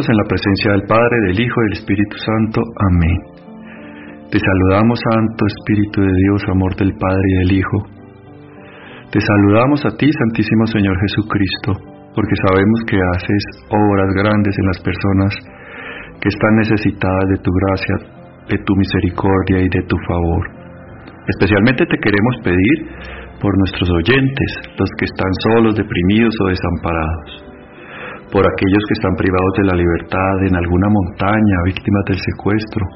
En la presencia del Padre, del Hijo y del Espíritu Santo. Amén. Te saludamos, Santo Espíritu de Dios, amor del Padre y del Hijo. Te saludamos a ti, Santísimo Señor Jesucristo, porque sabemos que haces obras grandes en las personas que están necesitadas de tu gracia, de tu misericordia y de tu favor. Especialmente te queremos pedir por nuestros oyentes, los que están solos, deprimidos o desamparados por aquellos que están privados de la libertad en alguna montaña, víctimas del secuestro,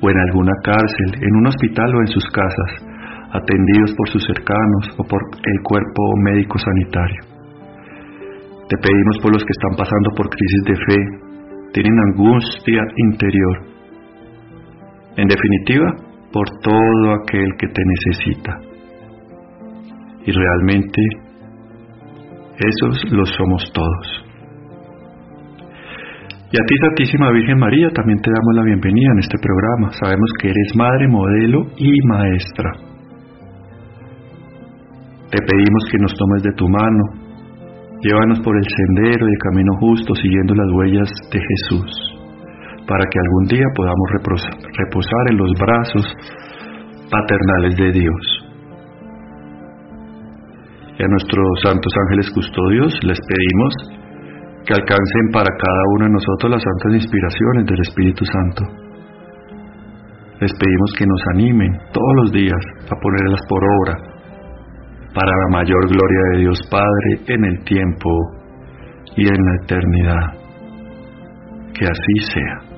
o en alguna cárcel, en un hospital o en sus casas, atendidos por sus cercanos o por el cuerpo médico sanitario. Te pedimos por los que están pasando por crisis de fe, tienen angustia interior. En definitiva, por todo aquel que te necesita. Y realmente esos los somos todos. Y a ti, Santísima Virgen María, también te damos la bienvenida en este programa. Sabemos que eres madre, modelo y maestra. Te pedimos que nos tomes de tu mano, llévanos por el sendero y camino justo siguiendo las huellas de Jesús, para que algún día podamos reposar en los brazos paternales de Dios. Y a nuestros santos ángeles custodios les pedimos que alcancen para cada uno de nosotros las santas inspiraciones del Espíritu Santo. Les pedimos que nos animen todos los días a ponerlas por obra para la mayor gloria de Dios Padre en el tiempo y en la eternidad. Que así sea.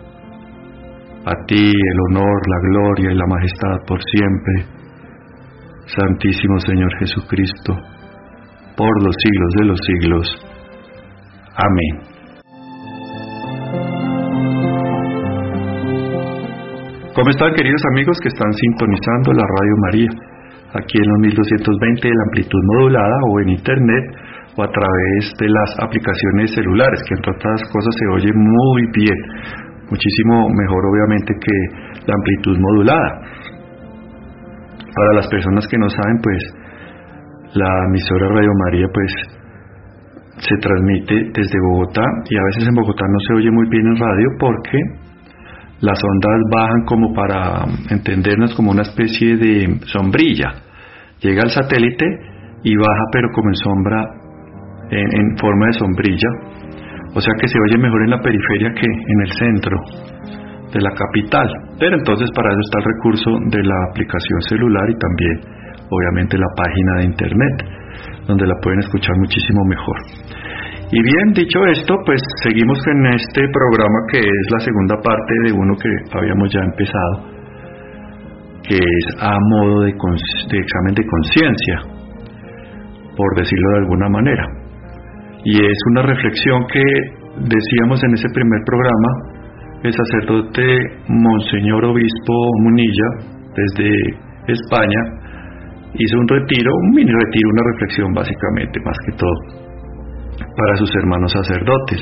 A ti el honor, la gloria y la majestad por siempre. Santísimo Señor Jesucristo, por los siglos de los siglos. Amén. ¿Cómo están queridos amigos que están sintonizando la Radio María? Aquí en los 1220 de la amplitud modulada o en internet o a través de las aplicaciones celulares, que entre otras cosas se oye muy bien, muchísimo mejor obviamente que la amplitud modulada. Para las personas que no saben, pues la emisora Radio María pues se transmite desde Bogotá y a veces en Bogotá no se oye muy bien en radio porque las ondas bajan como para entendernos como una especie de sombrilla. Llega el satélite y baja pero como en sombra, en, forma de sombrilla. O sea que se oye mejor en la periferia que en el centro de la capital. Pero entonces para eso está el recurso de la aplicación celular y también obviamente la página de internet donde la pueden escuchar muchísimo mejor. Y bien, dicho esto, pues seguimos en este programa que es la segunda parte de uno que habíamos ya empezado, que es a modo de, de examen de conciencia, por decirlo de alguna manera. Y es una reflexión que decíamos en ese primer programa, el sacerdote Monseñor Obispo Munilla, desde España, hizo un retiro, un mini retiro, una reflexión básicamente, más que todo, para sus hermanos sacerdotes.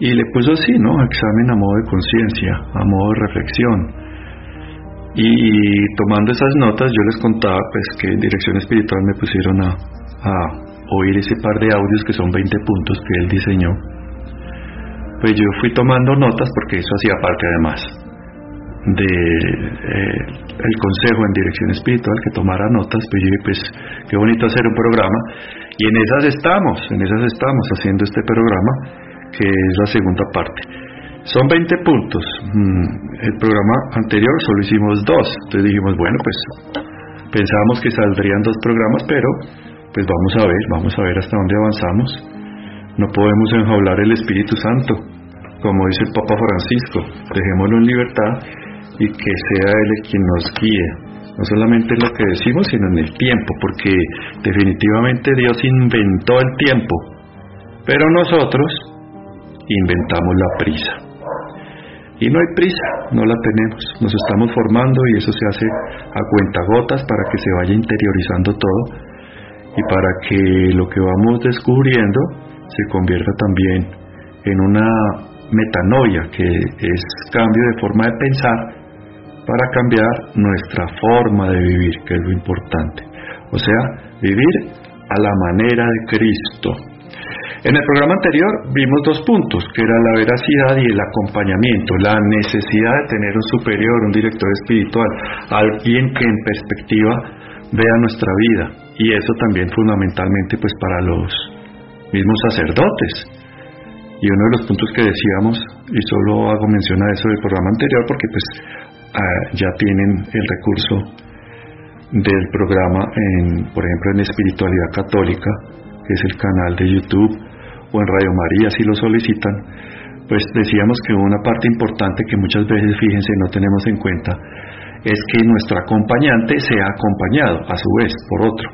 Y le puso así, ¿no? Examen a modo de conciencia, a modo de reflexión. Y tomando esas notas, yo les contaba pues que en dirección espiritual me pusieron a, a oír ese par de audios que son 20 puntos que él diseñó. Pues yo fui tomando notas porque eso hacía parte además de eh, consejo en dirección espiritual que tomara notas pues yo pues qué bonito hacer un programa y en esas estamos en esas estamos haciendo este programa que es la segunda parte. Son 20 puntos. Mm, el programa anterior solo hicimos dos. Entonces dijimos bueno pues pensábamos que saldrían dos programas pero pues vamos a ver vamos a ver hasta dónde avanzamos. No podemos enjaular el Espíritu Santo como dice el Papa Francisco dejémoslo en libertad y que sea Él quien nos guíe, no solamente en lo que decimos, sino en el tiempo, porque definitivamente Dios inventó el tiempo, pero nosotros inventamos la prisa. Y no hay prisa, no la tenemos, nos estamos formando y eso se hace a cuentagotas para que se vaya interiorizando todo y para que lo que vamos descubriendo se convierta también en una metanoia, que es cambio de forma de pensar para cambiar nuestra forma de vivir, que es lo importante. O sea, vivir a la manera de Cristo. En el programa anterior vimos dos puntos, que era la veracidad y el acompañamiento, la necesidad de tener un superior, un director espiritual, alguien que en perspectiva vea nuestra vida. Y eso también fundamentalmente pues para los mismos sacerdotes. Y uno de los puntos que decíamos, y solo hago mención a eso del programa anterior porque pues ah, ya tienen el recurso del programa en, por ejemplo, en espiritualidad católica, que es el canal de YouTube, o en Radio María si lo solicitan, pues decíamos que una parte importante que muchas veces, fíjense, no tenemos en cuenta, es que nuestro acompañante sea acompañado a su vez por otro.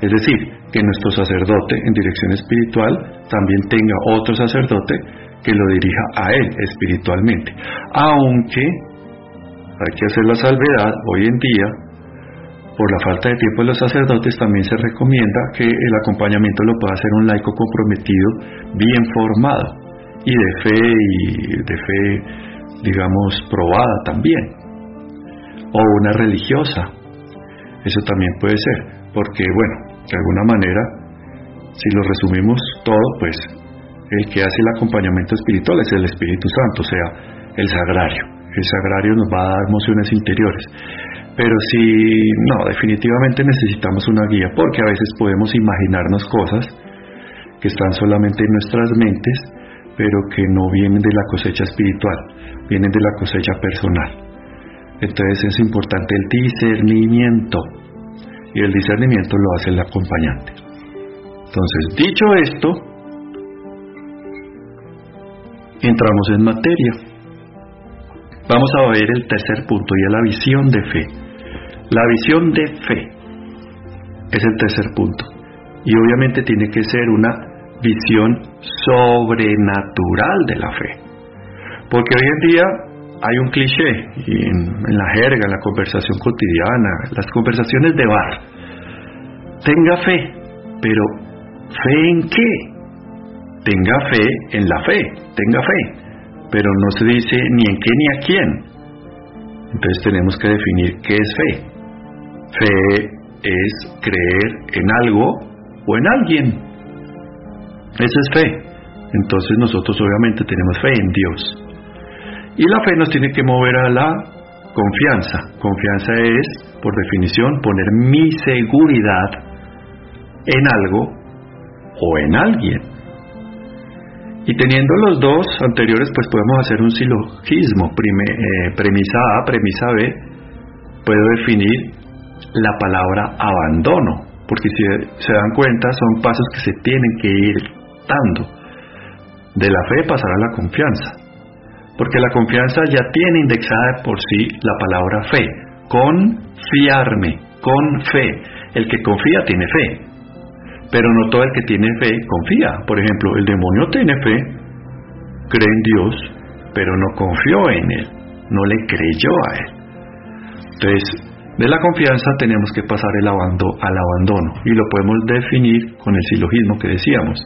Es decir, que nuestro sacerdote en dirección espiritual también tenga otro sacerdote que lo dirija a él espiritualmente. Aunque hay que hacer la salvedad, hoy en día, por la falta de tiempo de los sacerdotes, también se recomienda que el acompañamiento lo pueda hacer un laico comprometido, bien formado y de fe y de fe, digamos, probada también o una religiosa. Eso también puede ser, porque bueno, de alguna manera, si lo resumimos todo, pues el que hace el acompañamiento espiritual es el Espíritu Santo, o sea, el sagrario. El sagrario nos va a dar emociones interiores. Pero si no, definitivamente necesitamos una guía, porque a veces podemos imaginarnos cosas que están solamente en nuestras mentes, pero que no vienen de la cosecha espiritual, vienen de la cosecha personal. Entonces es importante el discernimiento y el discernimiento lo hace el acompañante. Entonces, dicho esto, entramos en materia. Vamos a ver el tercer punto y es la visión de fe. La visión de fe es el tercer punto. Y obviamente tiene que ser una visión sobrenatural de la fe. Porque hoy en día hay un cliché en, la jerga, en la conversación cotidiana, las conversaciones de bar. Tenga fe, pero ¿fe en qué? Tenga fe en la fe, tenga fe, pero no se dice ni en qué ni a quién. Entonces tenemos que definir qué es fe. Fe es creer en algo o en alguien. Eso es fe. Entonces nosotros obviamente tenemos fe en Dios. Y la fe nos tiene que mover a la confianza. Confianza es, por definición, poner mi seguridad en algo o en alguien. Y teniendo los dos anteriores, pues podemos hacer un silogismo. Eh, premisa A, premisa B, puedo definir la palabra abandono, porque si se dan cuenta son pasos que se tienen que ir dando. De la fe pasar a la confianza porque la confianza ya tiene indexada por sí la palabra fe. Confiarme, con fe. El que confía tiene fe, pero no todo el que tiene fe confía. Por ejemplo, el demonio tiene fe, cree en Dios, pero no confió en Él, no le creyó a Él. Entonces, de la confianza tenemos que pasar el abandono, al abandono y lo podemos definir con el silogismo que decíamos.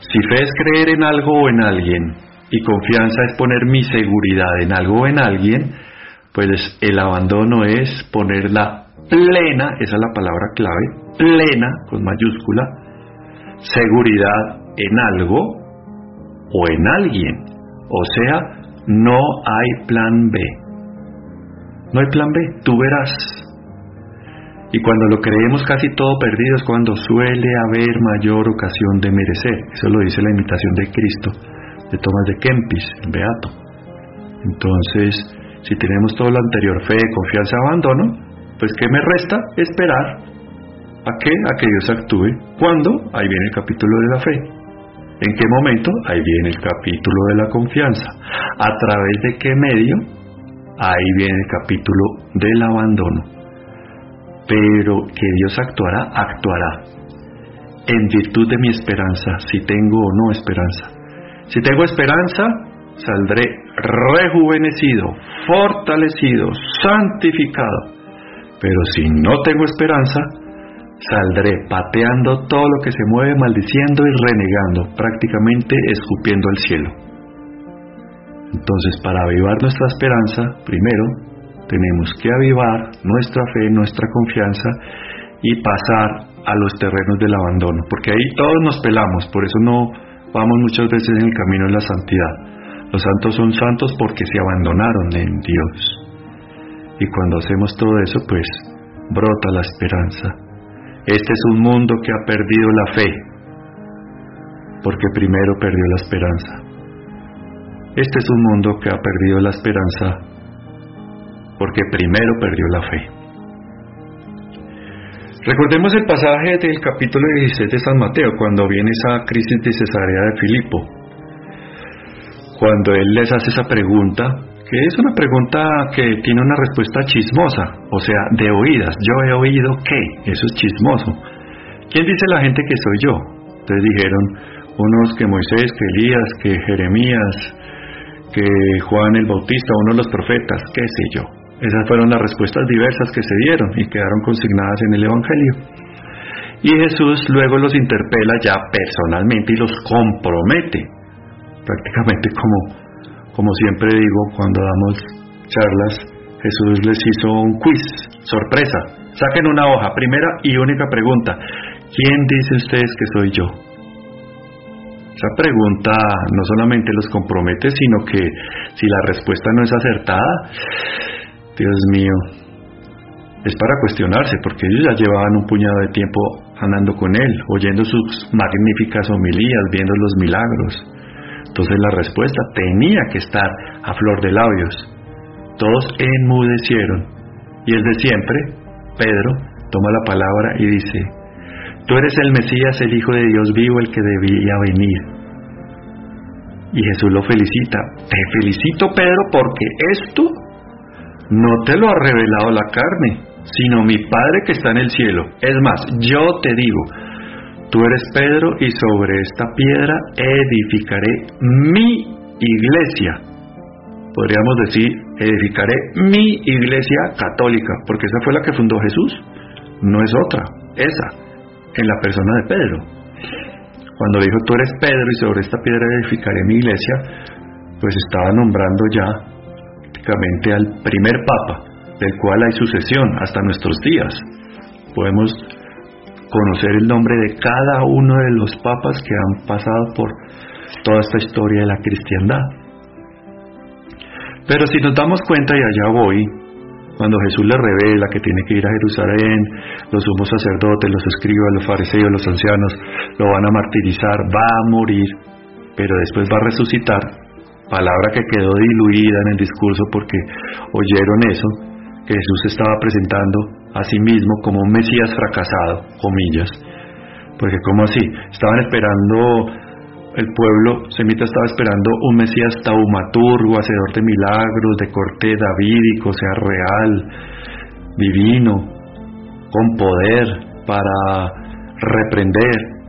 Si fe es creer en algo o en alguien, y confianza es poner mi seguridad en algo o en alguien, pues el abandono es poner la plena, esa es la palabra clave, plena con mayúscula, seguridad en algo o en alguien. O sea, no hay plan B. No hay plan B, tú verás. Y cuando lo creemos casi todo perdido es cuando suele haber mayor ocasión de merecer. Eso lo dice la imitación de Cristo de Tomás de Kempis, el Beato. Entonces, si tenemos todo lo anterior, fe, confianza, abandono, pues ¿qué me resta? Esperar a que, a que Dios actúe. ¿Cuándo? Ahí viene el capítulo de la fe. ¿En qué momento? Ahí viene el capítulo de la confianza. ¿A través de qué medio? Ahí viene el capítulo del abandono. Pero que Dios actuará, actuará. En virtud de mi esperanza, si tengo o no esperanza. Si tengo esperanza, saldré rejuvenecido, fortalecido, santificado. Pero si no tengo esperanza, saldré pateando todo lo que se mueve, maldiciendo y renegando, prácticamente escupiendo al cielo. Entonces, para avivar nuestra esperanza, primero tenemos que avivar nuestra fe, nuestra confianza y pasar a los terrenos del abandono, porque ahí todos nos pelamos, por eso no vamos muchas veces en el camino de la santidad. Los santos son santos porque se abandonaron en Dios. Y cuando hacemos todo eso, pues brota la esperanza. Este es un mundo que ha perdido la fe, porque primero perdió la esperanza. Este es un mundo que ha perdido la esperanza, porque primero perdió la fe. Recordemos el pasaje del capítulo 16 de San Mateo, cuando viene esa crisis de Cesarea de Filipo. Cuando él les hace esa pregunta, es una pregunta que tiene una respuesta chismosa, o sea, de oídas. Yo he oído que, eso es chismoso. ¿Quién dice la gente que soy yo? Entonces dijeron unos que Moisés, que Elías, que Jeremías, que Juan el Bautista, uno de los profetas, qué sé yo. Esas fueron las respuestas diversas que se dieron y quedaron consignadas en el Evangelio. Y Jesús luego los interpela ya personalmente y los compromete, prácticamente como, como siempre digo cuando damos charlas, Jesús les hizo un quiz, sorpresa. Saquen una hoja, primera y única pregunta. ¿Quién dice ustedes que soy yo? Esa pregunta no solamente los compromete, sino que si la respuesta no es acertada, Dios mío, es para cuestionarse, porque ellos ya llevaban un puñado de tiempo andando con Él, oyendo sus magníficas homilías, viendo los milagros. Entonces la respuesta tenía que estar a flor de labios. Todos enmudecieron. Y el de siempre, Pedro, toma la palabra y dice, Tú eres el Mesías, el Hijo de Dios vivo, el que debía venir. Y Jesús lo felicita. Te felicito, Pedro, porque esto no te lo ha revelado la carne, sino mi Padre que está en el cielo. Es más, yo te digo, tú eres Pedro y sobre esta piedra edificaré mi iglesia. Podríamos decir, edificaré mi iglesia católica, porque esa fue la que fundó Jesús, no es otra, esa, en la persona de Pedro. Cuando dijo, tú eres Pedro y sobre esta piedra edificaré mi iglesia, pues estaba nombrando ya al primer papa, del cual hay sucesión hasta nuestros días. Podemos conocer el nombre de cada uno de los papas que han pasado por toda esta historia de la cristiandad. Pero si nos damos cuenta, y allá voy, cuando Jesús le revela que tiene que ir a Jerusalén, los sumos sacerdotes, los escribas, los fariseos, los ancianos, lo van a martirizar, va a morir, pero después va a resucitar, palabra que quedó diluida en el discurso porque oyeron eso, que Jesús estaba presentando a sí mismo como un Mesías fracasado, comillas. Porque como así, estaban esperando, el pueblo semita estaba esperando un Mesías taumaturgo, hacedor de milagros, de corte davídico, sea real, divino, con poder para reprender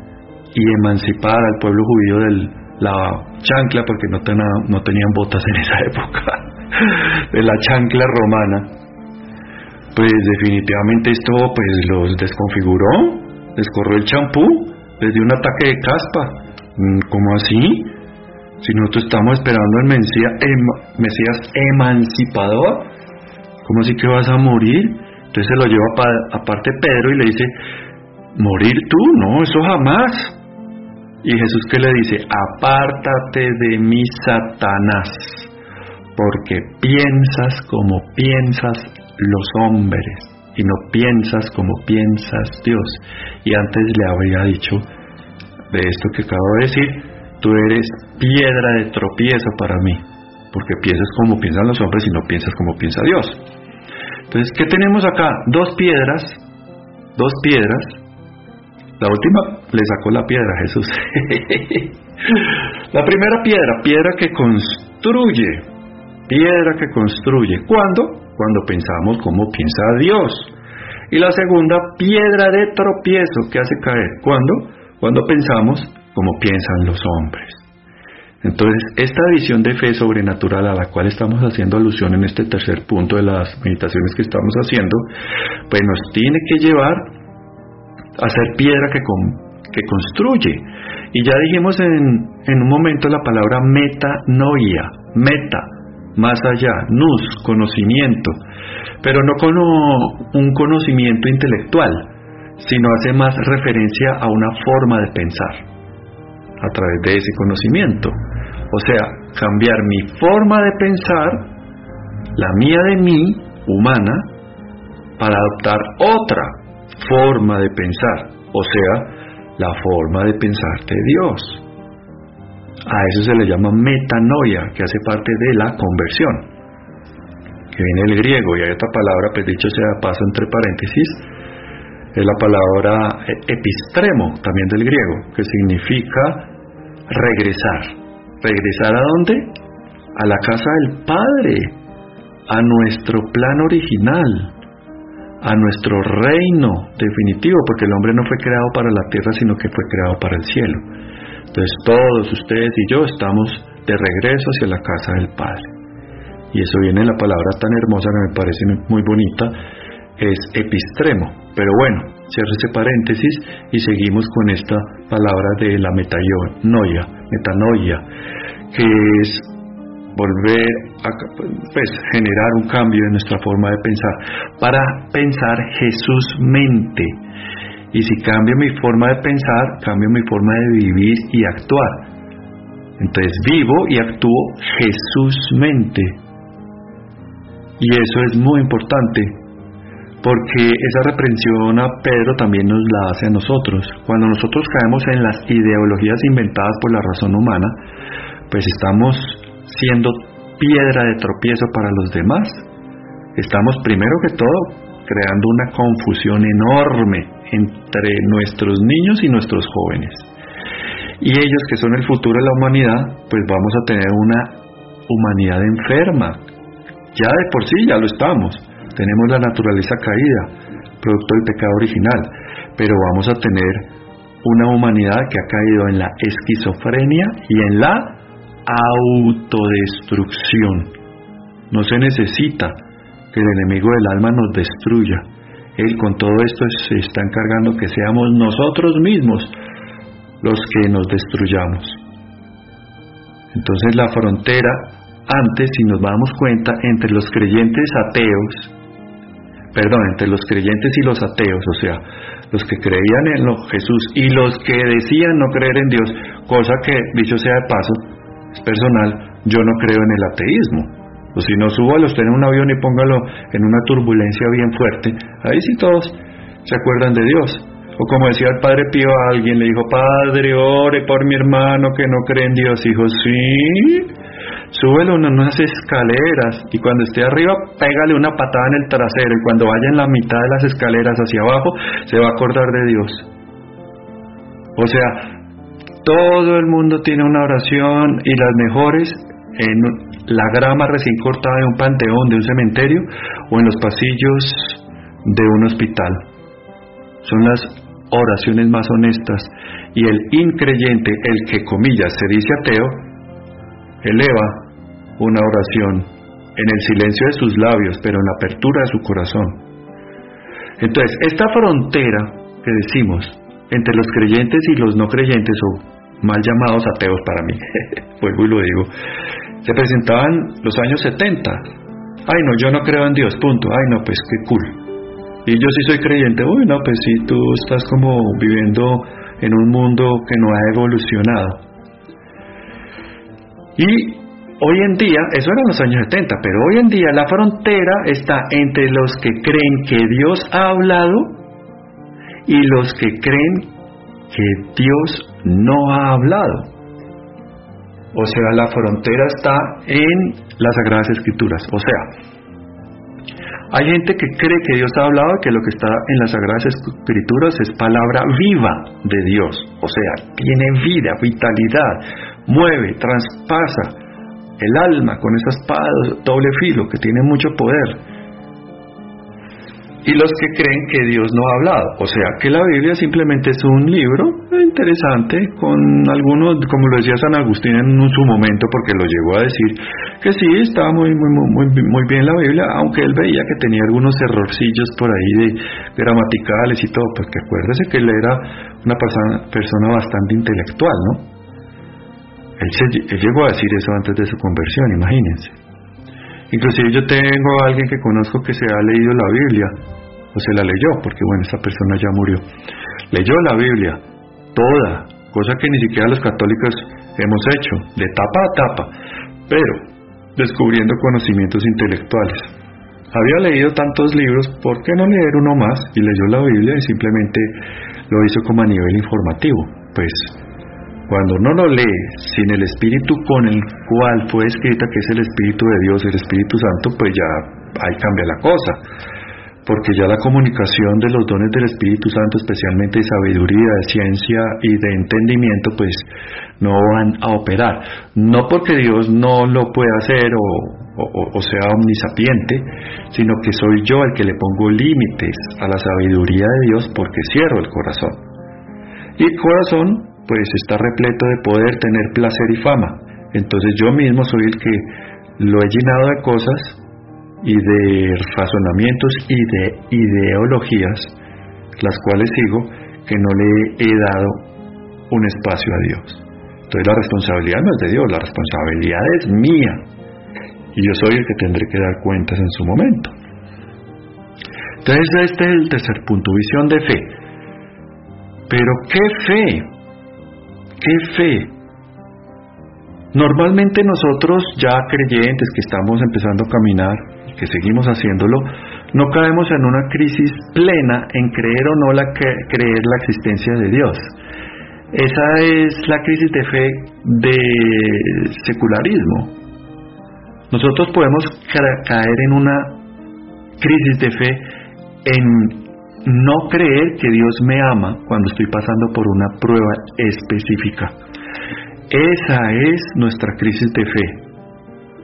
y emancipar al pueblo judío del, la chancla, porque no, no tenían botas en esa época, de la chancla romana, pues definitivamente esto pues los desconfiguró, les corrió el champú, les dio un ataque de caspa. Mm, ¿Cómo así? Si nosotros estamos esperando em, Mesías emancipador, ¿cómo así que vas a morir? Entonces se lo lleva aparte Pedro y le dice, ¿morir tú? No, eso jamás. Y Jesús que le dice, apártate de mí, Satanás, porque piensas como piensas los hombres y no piensas como piensas Dios. Y antes le habría dicho de esto que acabo de decir, tú eres piedra de tropiezo para mí, porque piensas como piensan los hombres y no piensas como piensa Dios. Entonces, ¿qué tenemos acá? Dos piedras, dos piedras la última le sacó la piedra a Jesús. la primera piedra, piedra que construye, piedra que construye. ¿Cuándo? Cuando pensamos como piensa Dios. Y la segunda, piedra de tropiezo que hace caer. ¿Cuándo? Cuando pensamos como piensan los hombres. Entonces, esta visión de fe sobrenatural a la cual estamos haciendo alusión en este tercer punto de las meditaciones que estamos haciendo, pues nos tiene que llevar hacer piedra que, que construye. Y ya dijimos en, en un momento la palabra metanoia, meta, más allá, nus, conocimiento, pero no como un conocimiento intelectual, sino hace más referencia a una forma de pensar a través de ese conocimiento. O sea, cambiar mi forma de pensar, la mía de mí, humana, para adoptar otra forma de pensar, o sea, la forma de pensar de Dios. A eso se le llama metanoia, que hace parte de la conversión, que viene del griego, y hay otra palabra, pues dicho sea paso entre paréntesis, es la palabra epistremo, también del griego, que significa regresar. ¿Regresar a dónde? A la casa del Padre, a nuestro plan original, a nuestro reino definitivo, porque el hombre no fue creado para la tierra, sino que fue creado para el cielo. Entonces todos ustedes y yo estamos de regreso hacia la casa del Padre. Y eso viene en la palabra tan hermosa que me parece muy bonita, es epistremo. Pero bueno, cierro ese paréntesis y seguimos con esta palabra de la metanoia, metanoia, que es volver a pues, generar un cambio en nuestra forma de pensar, para pensar Jesús mente y si cambio mi forma de pensar, cambio mi forma de vivir y actuar. Entonces vivo y actúo Jesús mente. Y eso es muy importante, porque esa reprensión a Pedro también nos la hace a nosotros. Cuando nosotros caemos en las ideologías inventadas por la razón humana, pues estamos siendo piedra de tropiezo para los demás. Estamos primero que todo creando una confusión enorme entre nuestros niños y nuestros jóvenes. Y ellos que son el futuro de la humanidad, pues vamos a tener una humanidad enferma. Ya de por sí ya lo estamos. Tenemos la naturaleza caída, producto del pecado original, pero vamos a tener una humanidad que ha caído en la esquizofrenia y en la autodestrucción. No se necesita que el enemigo del alma nos destruya, él con todo esto se está encargando que seamos nosotros mismos los que nos destruyamos. Entonces la frontera, antes, si nos damos cuenta, entre los creyentes ateos, perdón, entre los creyentes y los ateos, o sea, los que creían en Jesús y los que decían no creer en Dios, cosa que, dicho sea de paso, es personal, yo no creo en el ateísmo. O si no, súbalo usted en un avión y póngalo en una turbulencia bien fuerte. Ahí sí todos se acuerdan de Dios. O como decía el Padre Pío a alguien, le dijo, Padre, ore por mi hermano que no cree en Dios. Dijo, sí, súbelo en unas escaleras y cuando esté arriba, pégale una patada en el trasero y cuando vaya en la mitad de las escaleras hacia abajo, se va a acordar de Dios. O sea, todo el mundo tiene una oración y las mejores en la grama recién cortada de un panteón, de un cementerio o en los pasillos de un hospital. Son las oraciones más honestas y el increyente, el que comillas se dice ateo, eleva una oración en el silencio de sus labios, pero en la apertura de su corazón. Entonces, esta frontera que decimos entre los creyentes y los no creyentes, o mal llamados ateos para mí, vuelvo y lo digo, se presentaban los años 70. Ay, no, yo no creo en Dios, punto. Ay, no, pues qué cool. Y yo sí soy creyente. Uy, no, pues sí, tú estás como viviendo en un mundo que no ha evolucionado. Y hoy en día, eso era en los años 70, pero hoy en día la frontera está entre los que creen que Dios ha hablado y los que creen que Dios no ha hablado. O sea, la frontera está en las Sagradas Escrituras. O sea, hay gente que cree que Dios ha hablado y que lo que está en las Sagradas Escrituras es palabra viva de Dios. O sea, tiene vida, vitalidad, mueve, traspasa el alma con esa espada doble filo que tiene mucho poder y los que creen que Dios no ha hablado. O sea, que la Biblia simplemente es un libro interesante con algunos, como lo decía San Agustín en su momento, porque lo llegó a decir, que sí, estaba muy, muy, muy, muy bien la Biblia, aunque él veía que tenía algunos errorcillos por ahí de gramaticales y todo, porque acuérdese que él era una persona, bastante intelectual, ¿no? Él, él llegó a decir eso antes de su conversión, imagínense. Inclusive yo tengo a alguien que conozco que se ha leído la Biblia o se la leyó, porque bueno, esa persona ya murió. Leyó la Biblia, toda, cosa que ni siquiera los católicos hemos hecho, de tapa a tapa, pero descubriendo conocimientos intelectuales. Había leído tantos libros, ¿por qué no leer uno más? Y leyó la Biblia y simplemente lo hizo como a nivel informativo. Pues cuando uno lo lee sin el espíritu con el cual fue escrita, que es el Espíritu de Dios, el Espíritu Santo, pues ya ahí cambia la cosa porque ya la comunicación de los dones del Espíritu Santo, especialmente de sabiduría, de ciencia y de entendimiento, pues no van a operar. No porque Dios no lo pueda hacer o, sea omnisapiente, sino que soy yo el que le pongo límites a la sabiduría de Dios porque cierro el corazón. Y el corazón, pues está repleto de poder, tener placer y fama. Entonces yo mismo soy el que lo he llenado de cosas y de razonamientos y de ideologías, las cuales sigo, que no le he dado un espacio a Dios. Entonces la responsabilidad no es de Dios, la responsabilidad es mía. Y yo soy el que tendré que dar cuentas en su momento. Entonces este es el tercer punto, visión de fe. Pero ¿qué fe? ¿Qué fe? Normalmente nosotros ya creyentes que estamos empezando a caminar, que seguimos haciéndolo, no caemos en una crisis plena en creer o no la creer la existencia de Dios. Esa es la crisis de fe de secularismo. Nosotros podemos caer en una crisis de fe en no creer que Dios me ama cuando estoy pasando por una prueba específica. Esa es nuestra crisis de fe.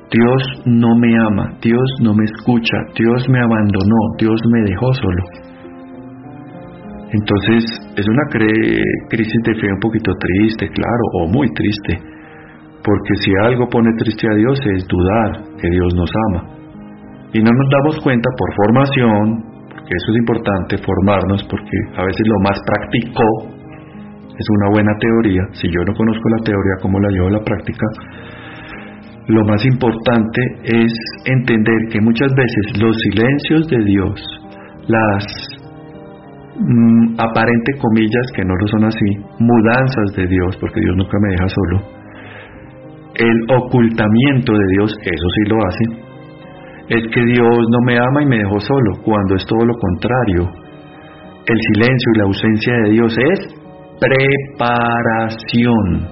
Dios no me ama, Dios no me escucha, Dios me abandonó, Dios me dejó solo. Entonces es una crisis de fe un poquito triste, claro, o muy triste, porque si algo pone triste a Dios es dudar que Dios nos ama. Y no nos damos cuenta por formación, eso es importante, formarnos, porque a veces lo más práctico es una buena teoría, si yo no conozco la teoría, ¿cómo la llevo a la práctica? lo más importante es entender que muchas veces los silencios de Dios, las mm, aparente comillas que no lo son así, mudanzas de Dios, porque Dios nunca me deja solo, el ocultamiento de Dios, eso sí lo hace, es que Dios no me ama y me dejó solo, cuando es todo lo contrario. El silencio y la ausencia de Dios es preparación.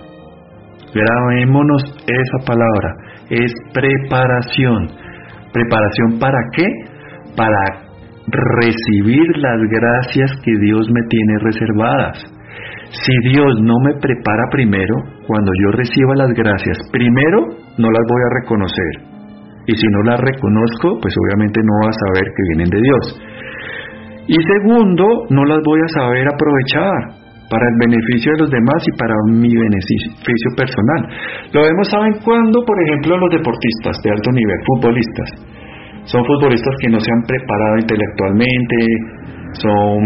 Grabémonos esa palabra es preparación. ¿Preparación para qué? Para recibir las gracias que Dios me tiene reservadas. Si Dios no me prepara primero, cuando yo reciba las gracias, primero no las voy a reconocer. Y si no las reconozco, pues obviamente no voy a saber que vienen de Dios. Y segundo, no las voy a saber aprovechar para el beneficio de los demás y para mi beneficio personal. Lo vemos, ¿saben cuándo? Por ejemplo, los deportistas de alto nivel, futbolistas. Son futbolistas que no se han preparado intelectualmente, son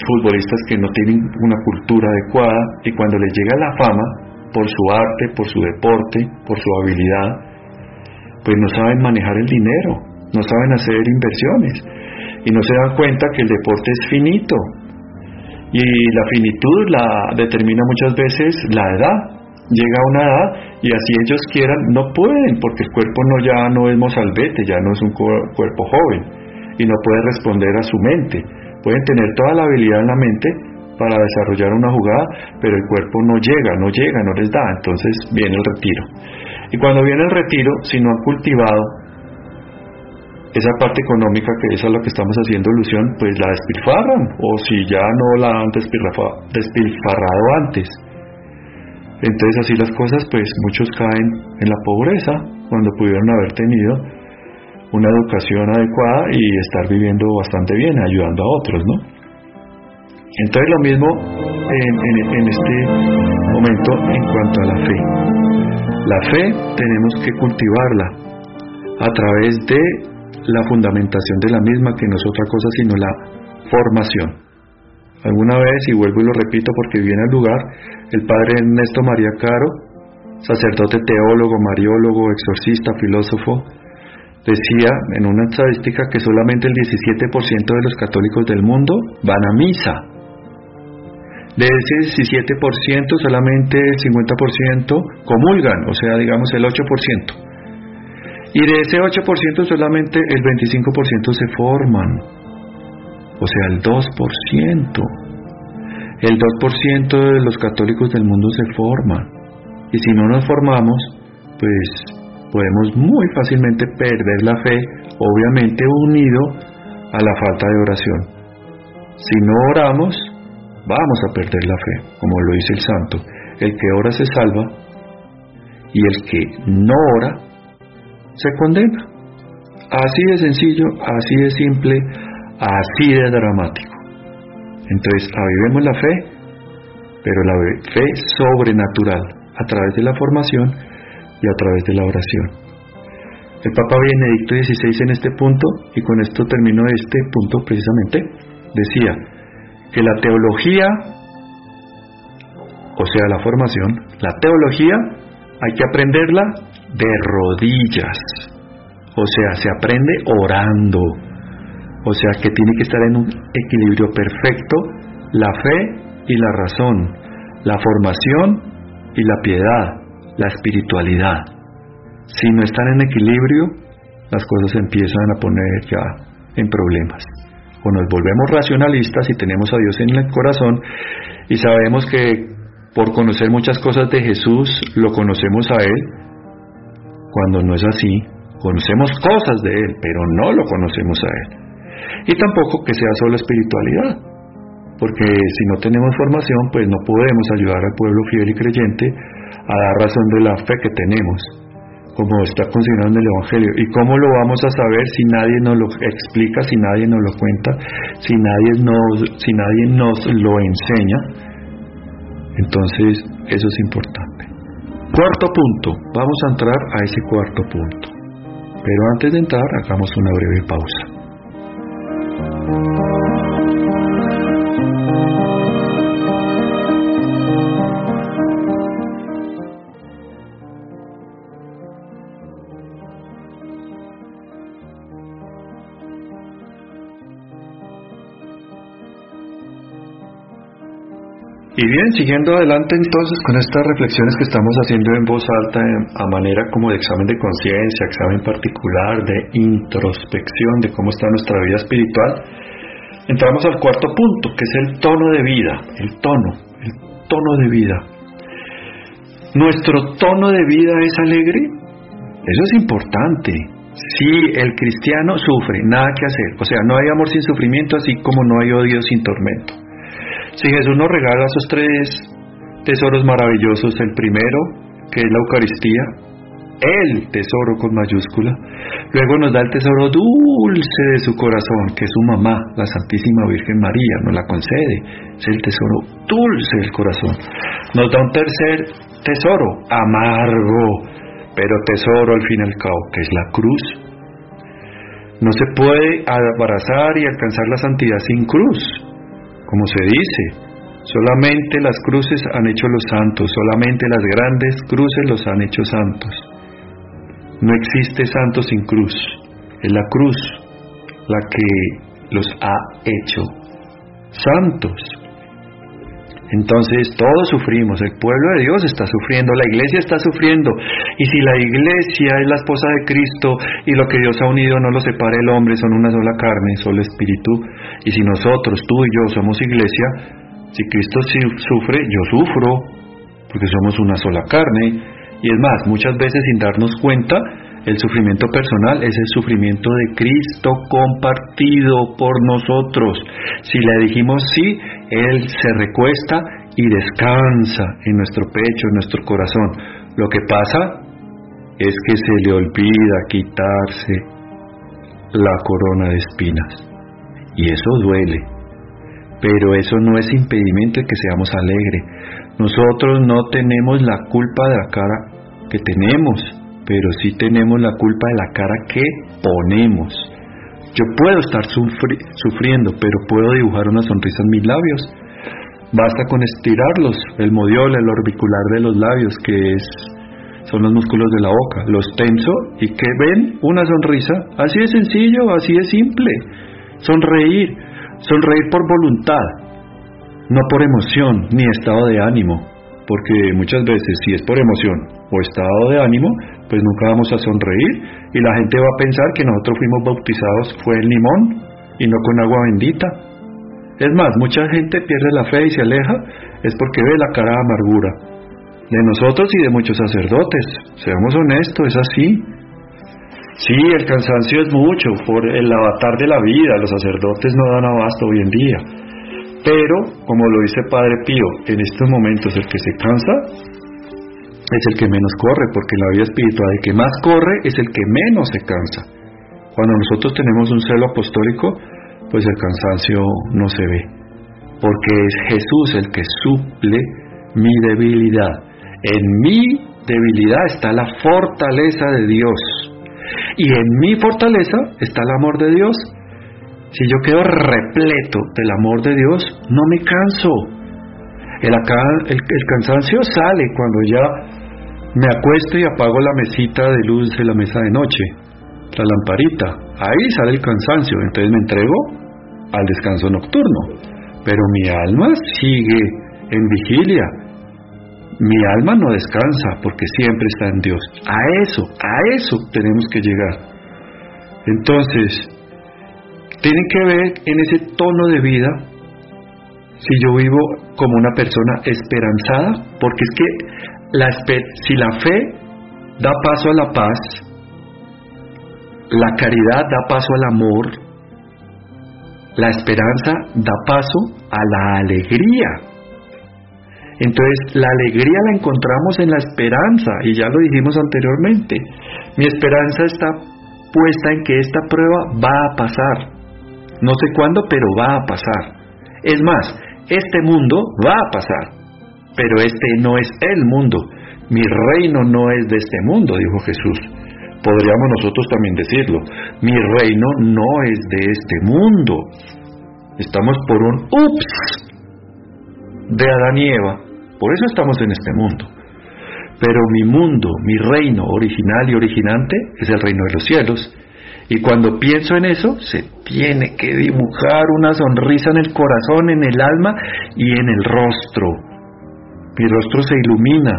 futbolistas que no tienen una cultura adecuada y cuando les llega la fama, por su arte, por su deporte, por su habilidad, pues no saben manejar el dinero, no saben hacer inversiones y no se dan cuenta que el deporte es finito, y la finitud la determina muchas veces la edad. Llega a una edad y así ellos quieran, no pueden, porque el cuerpo no ya no es mozalbete, ya no es un cuerpo joven y no puede responder a su mente. Pueden tener toda la habilidad en la mente para desarrollar una jugada, pero el cuerpo no llega, no llega, no les da, entonces viene el retiro. Y cuando viene el retiro, si no han cultivado esa parte económica que es a lo que estamos haciendo ilusión, pues la despilfarran, o si ya no la han despilfarrado antes. Entonces así las cosas, pues muchos caen en la pobreza cuando pudieron haber tenido una educación adecuada y estar viviendo bastante bien, ayudando a otros, ¿no? Entonces lo mismo en, en este momento en cuanto a la fe. La fe tenemos que cultivarla a través de la fundamentación de la misma, que no es otra cosa sino la formación. Alguna vez, y vuelvo y lo repito porque viene al lugar, el padre Ernesto María Caro, sacerdote teólogo, mariólogo, exorcista, filósofo, decía en una estadística que solamente el 17% de los católicos del mundo van a misa. De ese 17%, solamente el 50% comulgan, o sea, digamos el 8%. Y de ese 8% solamente el 25% se forman, o sea, el 2%. El 2% de los católicos del mundo se forman. Y si no nos formamos, pues podemos muy fácilmente perder la fe, obviamente unido a la falta de oración. Si no oramos, vamos a perder la fe, como lo dice el santo. El que ora se salva y el que no ora se condena. Así de sencillo, así de simple, así de dramático. Entonces, avivemos la fe, pero la fe sobrenatural a través de la formación y a través de la oración. El Papa Benedicto XVI en este punto, y con esto termino este punto precisamente, decía que la teología, o sea, la formación, la teología hay que aprenderla de rodillas, o sea, se aprende orando, o sea, que tiene que estar en un equilibrio perfecto la fe y la razón, la formación y la piedad, la espiritualidad. Si no están en equilibrio, las cosas empiezan a poner ya en problemas. O nos volvemos racionalistas y tenemos a Dios en el corazón y sabemos que por conocer muchas cosas de Jesús lo conocemos a Él, cuando no es así, conocemos cosas de Él, pero no lo conocemos a Él. Y tampoco que sea solo espiritualidad, porque si no tenemos formación, pues no podemos ayudar al pueblo fiel y creyente a dar razón de la fe que tenemos, como está considerando en el Evangelio. ¿Y cómo lo vamos a saber si nadie nos lo explica, si nadie nos lo cuenta, si nadie nos, si nadie nos lo enseña? Entonces, eso es importante. Cuarto punto, vamos a entrar a ese cuarto punto. Pero antes de entrar, hagamos una breve pausa. Y bien, siguiendo adelante entonces con estas reflexiones que estamos haciendo en voz alta a manera como de examen de conciencia, examen particular, de introspección de cómo está nuestra vida espiritual, entramos al cuarto punto, que es el tono de vida, el tono, el tono de vida. ¿Nuestro tono de vida es alegre? Eso es importante. Si el cristiano sufre, nada que hacer. O sea, no hay amor sin sufrimiento, así como no hay odio sin tormento. Si Jesús nos regala esos tres tesoros maravillosos, el primero, que es la Eucaristía, el tesoro con mayúscula, luego nos da el tesoro dulce de su corazón, que es su mamá, la Santísima Virgen María, nos la concede, es el tesoro dulce del corazón. Nos da un tercer tesoro, amargo, pero tesoro al fin y al cabo, que es la cruz. No se puede abrazar y alcanzar la santidad sin cruz como se dice, solamente las cruces han hecho los santos, solamente las grandes cruces los han hecho santos. No existe santo sin cruz, es la cruz la que los ha hecho santos. Entonces todos sufrimos, el pueblo de Dios está sufriendo, la iglesia está sufriendo. Y si la iglesia es la esposa de Cristo y lo que Dios ha unido no lo separa el hombre, son una sola carne, solo espíritu. Y si nosotros, tú y yo, somos iglesia, si Cristo sufre, yo sufro, porque somos una sola carne. Y es más, muchas veces sin darnos cuenta, el sufrimiento personal es el sufrimiento de Cristo compartido por nosotros. Si le dijimos sí, Él se recuesta y descansa en nuestro pecho, en nuestro corazón. Lo que pasa es que se le olvida quitarse la corona de espinas. Y eso duele. Pero eso no es impedimento de que seamos alegres. Nosotros no tenemos la culpa de la cara que tenemos pero sí tenemos la culpa de la cara que ponemos. Yo puedo estar sufriendo, pero puedo dibujar una sonrisa en mis labios. Basta con estirarlos, el modiol, el orbicular de los labios, que es son los músculos de la boca. Los tenso y que ven una sonrisa. Así de sencillo, así de simple. Sonreír. Sonreír por voluntad, no por emoción ni estado de ánimo. Porque muchas veces si es por emoción o estado de ánimo, pues nunca vamos a sonreír y la gente va a pensar que nosotros fuimos bautizados fue limón y no con agua bendita. Es más, mucha gente pierde la fe y se aleja es porque ve la cara de amargura de nosotros y de muchos sacerdotes. Seamos honestos, es así. Sí, el cansancio es mucho por el avatar de la vida, los sacerdotes no dan abasto hoy en día. Pero, como lo dice Padre Pío, en estos momentos el que se cansa es el que menos corre, porque en la vida espiritual el que más corre es el que menos se cansa. Cuando nosotros tenemos un celo apostólico, pues el cansancio no se ve, porque es Jesús el que suple mi debilidad. En mi debilidad está la fortaleza de Dios. Y en mi fortaleza está el amor de Dios. Si yo quedo repleto del amor de Dios, no me canso. El, el, cansancio sale cuando ya me acuesto y apago la mesita de luz de la mesa de noche, la lamparita. Ahí sale el cansancio, entonces me entrego al descanso nocturno. Pero mi alma sigue en vigilia, mi alma no descansa porque siempre está en Dios. A eso, a eso tenemos que llegar. Entonces, tiene que ver en ese tono de vida si yo vivo como una persona esperanzada, porque es que la, si la fe da paso a la paz, la caridad da paso al amor, la esperanza da paso a la alegría. Entonces, la alegría la encontramos en la esperanza, y ya lo dijimos anteriormente. Mi esperanza está puesta en que esta prueba va a pasar. No sé cuándo, pero va a pasar. Es más, este mundo va a pasar, pero este no es el mundo. Mi reino no es de este mundo, dijo Jesús. Podríamos nosotros también decirlo. Mi reino no es de este mundo. Estamos por un ups de Adán y Eva por eso estamos en este mundo. Pero mi mundo, mi reino original y originante es el reino de los cielos. Y cuando pienso en eso, se tiene que dibujar una sonrisa en el corazón, en el alma y en el rostro. Mi rostro se ilumina,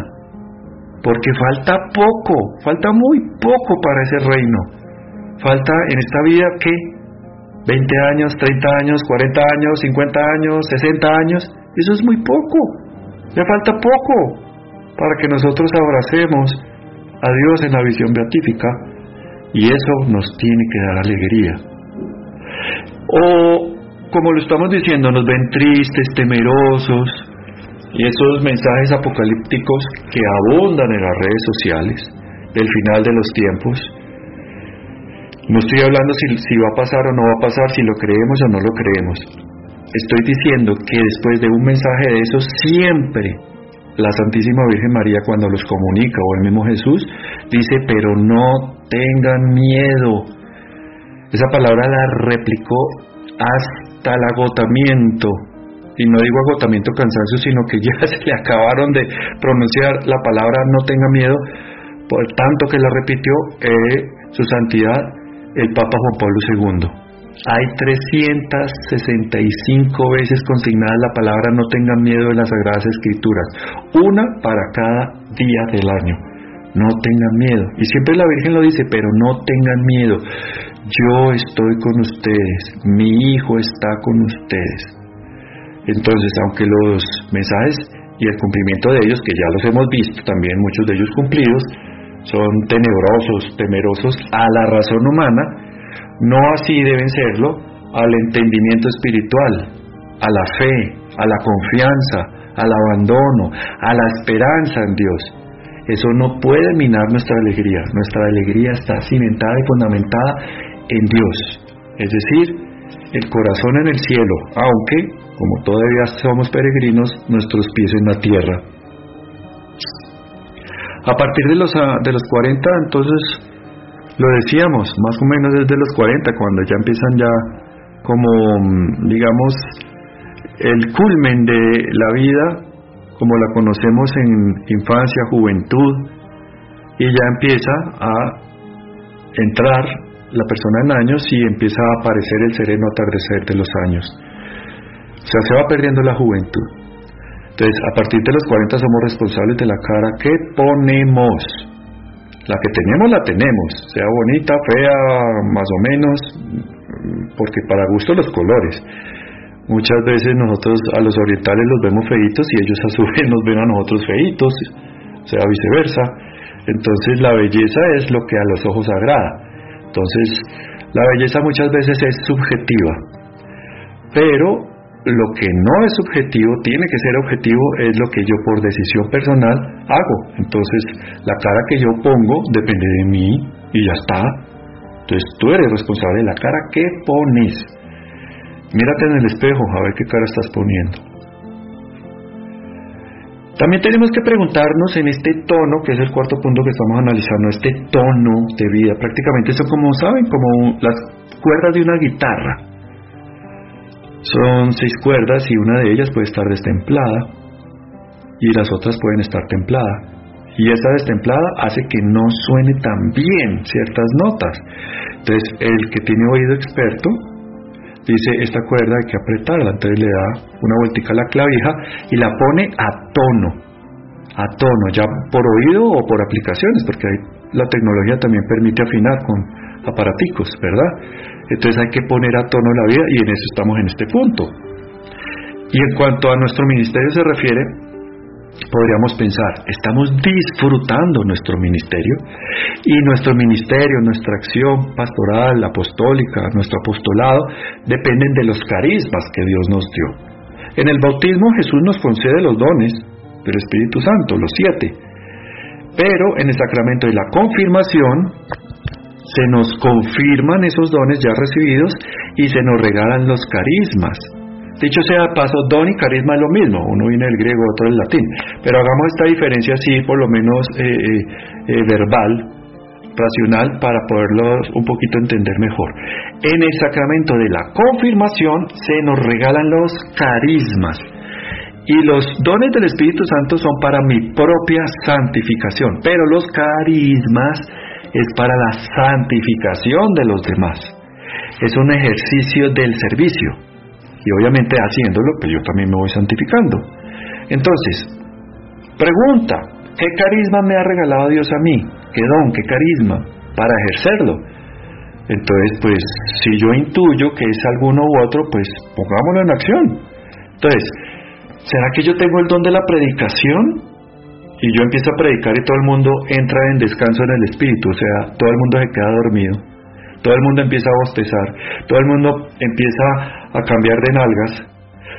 porque falta poco, falta muy poco para ese reino. Falta en esta vida, ¿qué? 20 años, 30 años, 40 años, 50 años, 60 años. Eso es muy poco. Ya falta poco para que nosotros abracemos a Dios en la visión beatífica y eso nos tiene que dar alegría. O, como lo estamos diciendo, nos ven tristes, temerosos y esos mensajes apocalípticos que abundan en las redes sociales del final de los tiempos. No estoy hablando si, si va a pasar o no va a pasar, si lo creemos o no lo creemos estoy diciendo que después de un mensaje de esos, siempre la Santísima Virgen María cuando los comunica, o el mismo Jesús, dice, pero no tengan miedo. Esa palabra la replicó hasta el agotamiento. Y no digo agotamiento, cansancio, sino que ya se le acabaron de pronunciar la palabra no tenga miedo, por tanto que la repitió eh, su santidad el Papa Juan Pablo II hay 365 veces consignada la palabra no tengan miedo en las Sagradas Escrituras, una para cada día del año. No tengan miedo. Y siempre la Virgen lo dice, pero no tengan miedo. Yo estoy con ustedes, mi Hijo está con ustedes. Entonces, aunque los mensajes y el cumplimiento de ellos, que ya los hemos visto también, muchos de ellos cumplidos, son tenebrosos, temerosos a la razón humana, no así deben serlo al entendimiento espiritual, a la fe, a la confianza, al abandono, a la esperanza en Dios. Eso no puede minar nuestra alegría. Nuestra alegría está cimentada y fundamentada en Dios. Es decir, el corazón en el cielo, aunque, como todavía somos peregrinos, nuestros pies en la tierra. A partir de los, ah, de los 40, entonces, lo decíamos, más o menos desde los 40, cuando ya empiezan ya como, mm, digamos, el culmen de la vida, como la conocemos en infancia, juventud, y ya empieza a entrar la persona en años y empieza a aparecer el sereno atardecer de los años. O sea, se va perdiendo la juventud. Entonces, a partir de los 40 somos responsables de la cara que ponemos. La que tenemos, la tenemos, sea bonita, fea, más o menos, porque para gusto los colores. Muchas veces nosotros a los orientales los vemos feitos y ellos a su vez nos ven a nosotros feitos, sea viceversa. Entonces la belleza es lo que a los ojos agrada. Entonces la belleza muchas veces es subjetiva, pero lo que no es subjetivo, tiene que ser objetivo, es lo que yo por decisión personal hago. Entonces la cara que yo pongo depende de mí y ya está. Entonces tú eres responsable de la cara que pones. Mírate en el espejo a ver qué cara estás poniendo. También tenemos que preguntarnos en este tono, que es el cuarto punto que estamos analizando, este tono de vida. Prácticamente son como, ¿saben? Como las cuerdas de una guitarra. Son seis cuerdas y una de ellas puede estar destemplada y las otras pueden estar templadas. Y esta destemplada hace que no suene tan bien ciertas notas. Entonces, el que tiene oído experto dice esta cuerda hay que apretarla, entonces le da una vueltica a la clavija y la pone a tono, a tono, ya por oído o por aplicaciones, porque la tecnología también permite afinar con aparaticos, ¿verdad? Entonces hay que poner a tono la vida y en eso estamos en este punto. Y en cuanto a nuestro ministerio se refiere, podríamos pensar, estamos disfrutando nuestro ministerio y nuestro ministerio, nuestra acción pastoral, apostólica, nuestro apostolado, dependen de los carismas que Dios nos dio. En el bautismo Jesús nos concede los dones del Espíritu Santo, los siete, pero en el sacramento de la confirmación se nos confirman esos dones ya recibidos y se nos regalan los carismas Dicho sea paso, don y carisma es lo mismo, uno viene del griego, otro del latín, pero hagamos esta diferencia así, por lo menos eh, eh, eh, verbal, racional, para poderlo un poquito entender mejor. En el sacramento de la confirmación se nos regalan los carismas. Y los dones del Espíritu Santo son para mi propia santificación, pero los carismas es para la santificación de los demás. Es un ejercicio del servicio y obviamente haciéndolo, pues yo también me voy santificando. Entonces, pregunta, ¿qué carisma me ha regalado Dios a mí? ¿Qué don, qué carisma para ejercerlo? Entonces, pues si yo intuyo que es alguno u otro, pues pongámoslo en acción. Entonces, ¿será que yo tengo el don de la predicación? Y yo empiezo a predicar y todo el mundo entra en descanso en el espíritu, o sea, todo el mundo se queda dormido todo el mundo empieza a bostezar, todo el mundo empieza a cambiar de nalgas,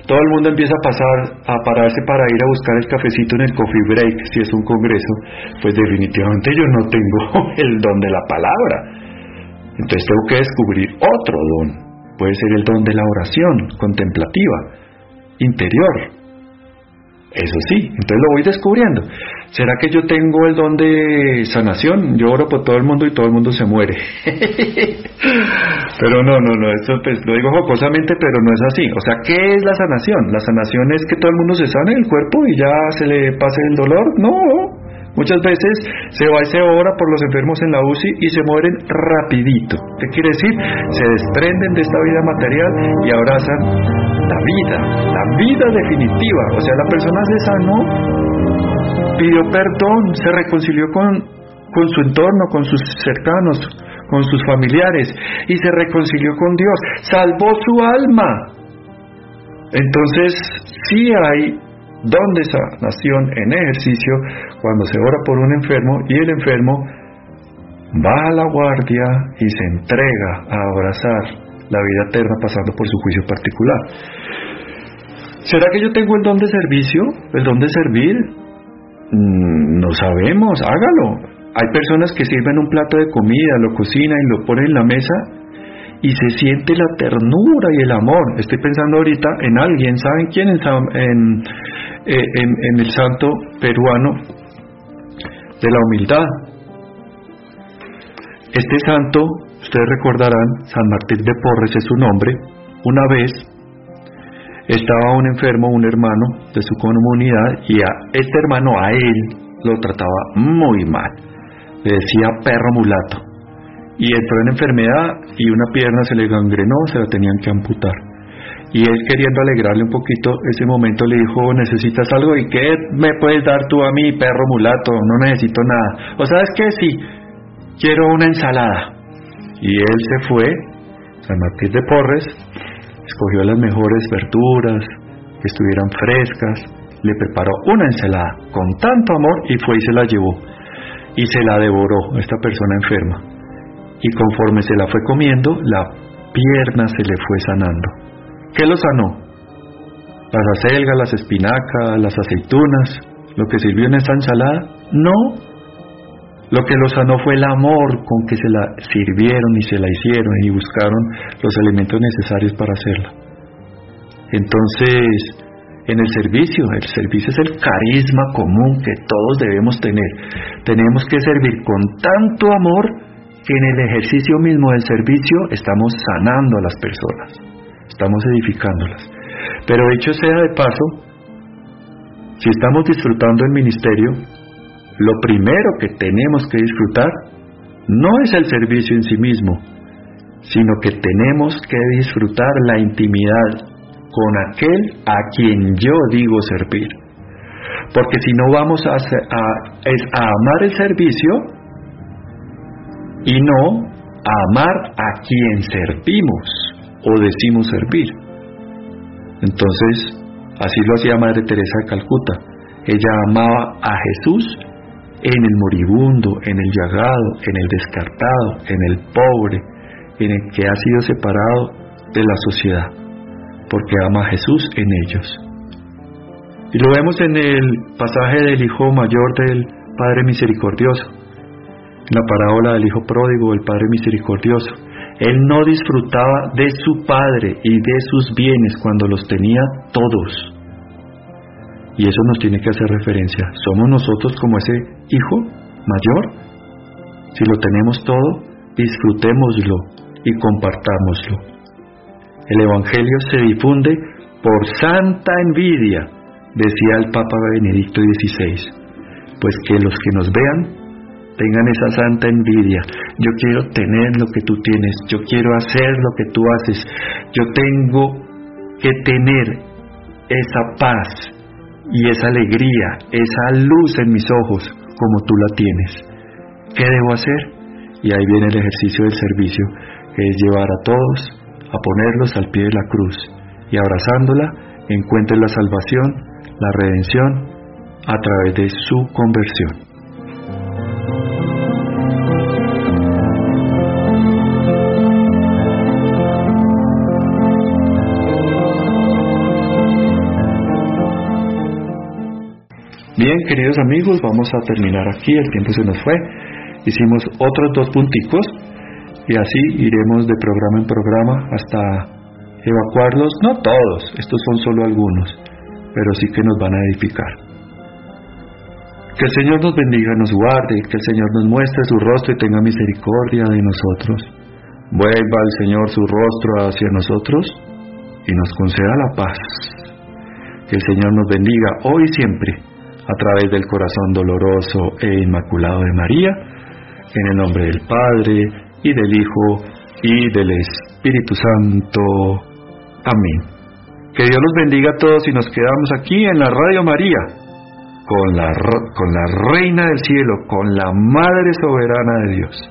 todo el mundo empieza a pasar a pararse para ir a buscar el cafecito en el coffee break si es un congreso, pues definitivamente yo no tengo el don de la palabra. Entonces tengo que descubrir otro don. Puede ser el don de la oración contemplativa, interior, eso sí, entonces lo voy descubriendo. ¿Será que yo tengo el don de sanación? Yo oro por todo el mundo y todo el mundo se muere. pero no, no, no, esto pues, lo digo jocosamente, pero no es así. O sea, ¿qué es la sanación? La sanación es que todo el mundo se sane el cuerpo y ya se le pase el dolor. No, Muchas veces se va y se ora por los enfermos en la UCI y se mueren rapidito. ¿Qué quiere decir? Se desprenden de esta vida material y abrazan la vida, la vida definitiva. O sea, la persona se sanó, pidió perdón, se reconcilió con, con su entorno, con sus cercanos, con sus familiares y se reconcilió con Dios, salvó su alma. Entonces, sí hay donde esa nación en ejercicio cuando se ora por un enfermo y el enfermo va a la guardia y se entrega a abrazar la vida eterna pasando por su juicio particular. ¿Será que yo tengo el don de servicio? ¿El don de servir? Mm, no sabemos, hágalo. Hay personas que sirven un plato de comida, lo cocinan y lo ponen en la mesa y se siente la ternura y el amor. Estoy pensando ahorita en alguien, ¿saben quién? En, en, el santo peruano de la humildad. Este santo, ustedes recordarán, San Martín de Porres es su nombre, una vez estaba un enfermo, un hermano de su comunidad, y a este hermano, a él, lo trataba muy mal, le decía perro mulato. Y entró en enfermedad y una pierna se le gangrenó, se la tenían que amputar. Y él queriendo alegrarle un poquito, ese momento le dijo, necesitas algo y qué me puedes dar tú a mí, perro mulato, no necesito nada. O sabes qué, sí, quiero una ensalada. Y él se fue San Martín de Porres, escogió las mejores verduras, que estuvieran frescas, le preparó una ensalada con tanto amor y fue y se la llevó. Y se la devoró esta persona enferma. Y conforme se la fue comiendo, la pierna se le fue sanando. ¿Qué lo sanó? Las acelgas, las espinacas, las aceitunas, lo que sirvió en esa ensalada. No, lo que lo sanó fue el amor con que se la sirvieron y se la hicieron y buscaron los elementos necesarios para hacerla. Entonces, en el servicio, el servicio es el carisma común que todos debemos tener. Tenemos que servir con tanto amor que en el ejercicio mismo del servicio estamos sanando a las personas, estamos edificándolas. Pero dicho sea de paso, si estamos disfrutando el ministerio, lo primero que tenemos que disfrutar no es el servicio en sí mismo, sino que tenemos que disfrutar la intimidad con aquel a quien yo digo servir. Porque si no vamos a, a, amar el servicio y no a amar a quien servimos o decimos servir. Entonces, así lo hacía Madre Teresa de Calcuta. Ella amaba a Jesús en el moribundo, en el llagado, en el descartado, en el pobre, en el que ha sido separado de la sociedad, porque ama a Jesús en ellos. Y lo vemos en el pasaje del Hijo Mayor del Padre Misericordioso, en la parábola del Hijo Pródigo, el Padre Misericordioso. Él no disfrutaba de su Padre y de sus bienes cuando los tenía todos y eso nos tiene que hacer referencia. ¿Somos nosotros como ese hijo mayor? Si lo tenemos todo, disfrutémoslo y compartámoslo. El Evangelio se difunde por santa envidia, decía el Papa Benedicto XVI. Pues que los que nos vean tengan esa santa envidia. Yo quiero tener lo que tú tienes, yo quiero hacer lo que tú haces, yo tengo que tener esa paz, y esa alegría, esa luz en mis ojos como tú la tienes. ¿Qué debo hacer? Y ahí viene el ejercicio del servicio, que es llevar a todos a ponerlos al pie de la cruz y abrazándola encuentren la salvación, la redención a través de su conversión. Bien, queridos amigos, vamos a terminar aquí, el tiempo se nos fue. Hicimos otros dos punticos y así iremos de programa en programa hasta evacuarlos, no todos, estos son solo algunos, pero sí que nos van a edificar. Que el Señor nos bendiga, nos guarde, que el Señor nos muestre su rostro y tenga misericordia de nosotros. Vuelva el Señor su rostro hacia nosotros y nos conceda la paz. Que el Señor nos bendiga hoy y siempre a través del corazón doloroso e inmaculado de María, en el nombre del Padre y del Hijo y del Espíritu Santo. Amén. Que Dios los bendiga a todos y nos quedamos aquí en la Radio María, con la, con la Reina del Cielo, con la Madre Soberana de Dios.